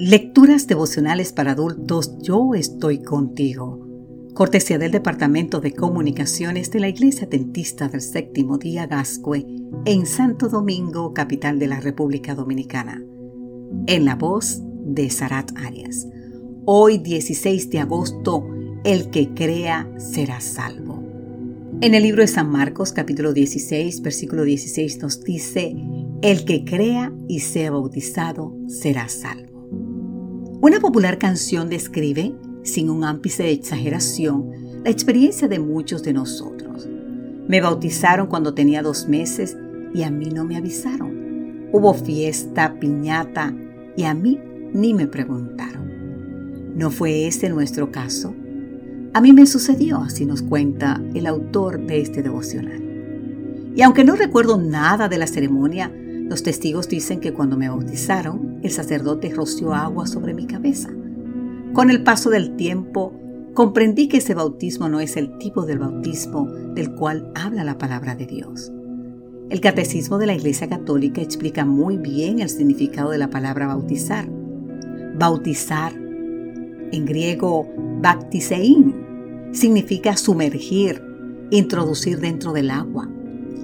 Lecturas devocionales para adultos Yo estoy contigo. Cortesía del Departamento de Comunicaciones de la Iglesia Dentista del Séptimo Día Gascue en Santo Domingo, capital de la República Dominicana. En la voz de Sarat Arias. Hoy 16 de agosto, el que crea será salvo. En el libro de San Marcos capítulo 16, versículo 16 nos dice, el que crea y sea bautizado será salvo. Una popular canción describe, sin un ápice de exageración, la experiencia de muchos de nosotros. Me bautizaron cuando tenía dos meses y a mí no me avisaron. Hubo fiesta, piñata y a mí ni me preguntaron. ¿No fue ese nuestro caso? A mí me sucedió, así nos cuenta el autor de este devocional. Y aunque no recuerdo nada de la ceremonia, los testigos dicen que cuando me bautizaron, el sacerdote roció agua sobre mi cabeza. Con el paso del tiempo, comprendí que ese bautismo no es el tipo del bautismo del cual habla la palabra de Dios. El catecismo de la Iglesia Católica explica muy bien el significado de la palabra bautizar. Bautizar, en griego baptisein, significa sumergir, introducir dentro del agua.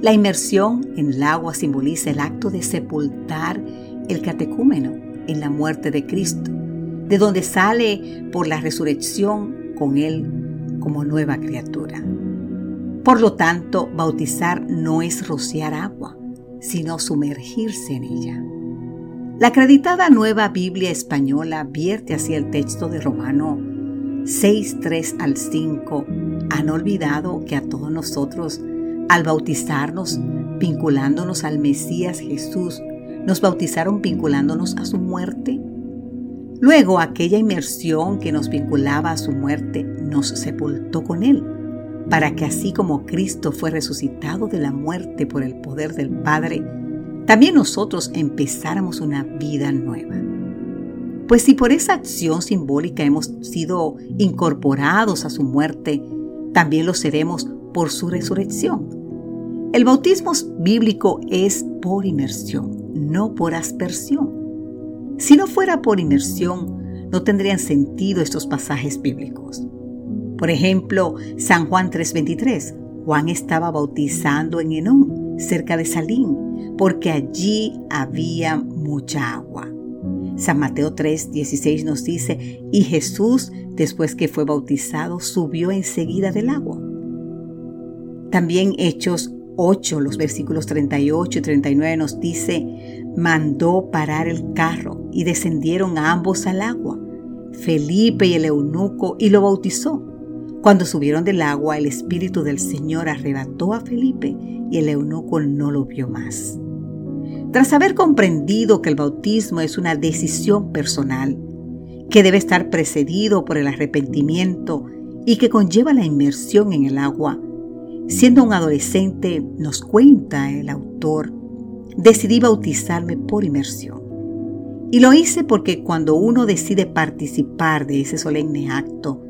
La inmersión en el agua simboliza el acto de sepultar el catecúmeno en la muerte de Cristo, de donde sale por la resurrección con él como nueva criatura. Por lo tanto, bautizar no es rociar agua, sino sumergirse en ella. La acreditada Nueva Biblia Española vierte hacia el texto de Romano 6, 3 al 5. Han olvidado que a todos nosotros al bautizarnos, vinculándonos al Mesías Jesús, nos bautizaron vinculándonos a su muerte. Luego aquella inmersión que nos vinculaba a su muerte nos sepultó con él, para que así como Cristo fue resucitado de la muerte por el poder del Padre, también nosotros empezáramos una vida nueva. Pues si por esa acción simbólica hemos sido incorporados a su muerte, también lo seremos por su resurrección. El bautismo bíblico es por inmersión, no por aspersión. Si no fuera por inmersión, no tendrían sentido estos pasajes bíblicos. Por ejemplo, San Juan 3:23. Juan estaba bautizando en Enón, cerca de Salín, porque allí había mucha agua. San Mateo 3:16 nos dice, y Jesús, después que fue bautizado, subió enseguida del agua. También Hechos 8, los versículos 38 y 39 nos dice, mandó parar el carro y descendieron ambos al agua, Felipe y el eunuco, y lo bautizó. Cuando subieron del agua, el Espíritu del Señor arrebató a Felipe y el eunuco no lo vio más. Tras haber comprendido que el bautismo es una decisión personal, que debe estar precedido por el arrepentimiento y que conlleva la inmersión en el agua, Siendo un adolescente, nos cuenta el autor, decidí bautizarme por inmersión. Y lo hice porque cuando uno decide participar de ese solemne acto,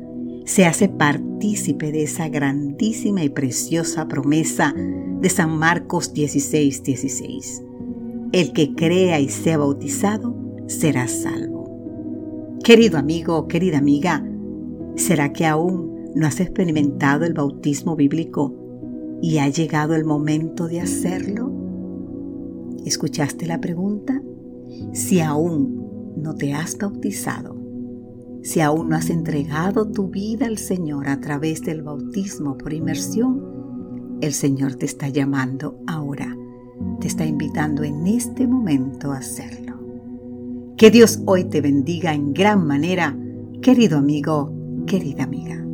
se hace partícipe de esa grandísima y preciosa promesa de San Marcos 16, 16. El que crea y sea bautizado será salvo. Querido amigo, querida amiga, ¿será que aún no has experimentado el bautismo bíblico y ha llegado el momento de hacerlo? ¿Escuchaste la pregunta? Si aún no te has bautizado, si aún no has entregado tu vida al Señor a través del bautismo por inmersión, el Señor te está llamando ahora, te está invitando en este momento a hacerlo. Que Dios hoy te bendiga en gran manera, querido amigo, querida amiga.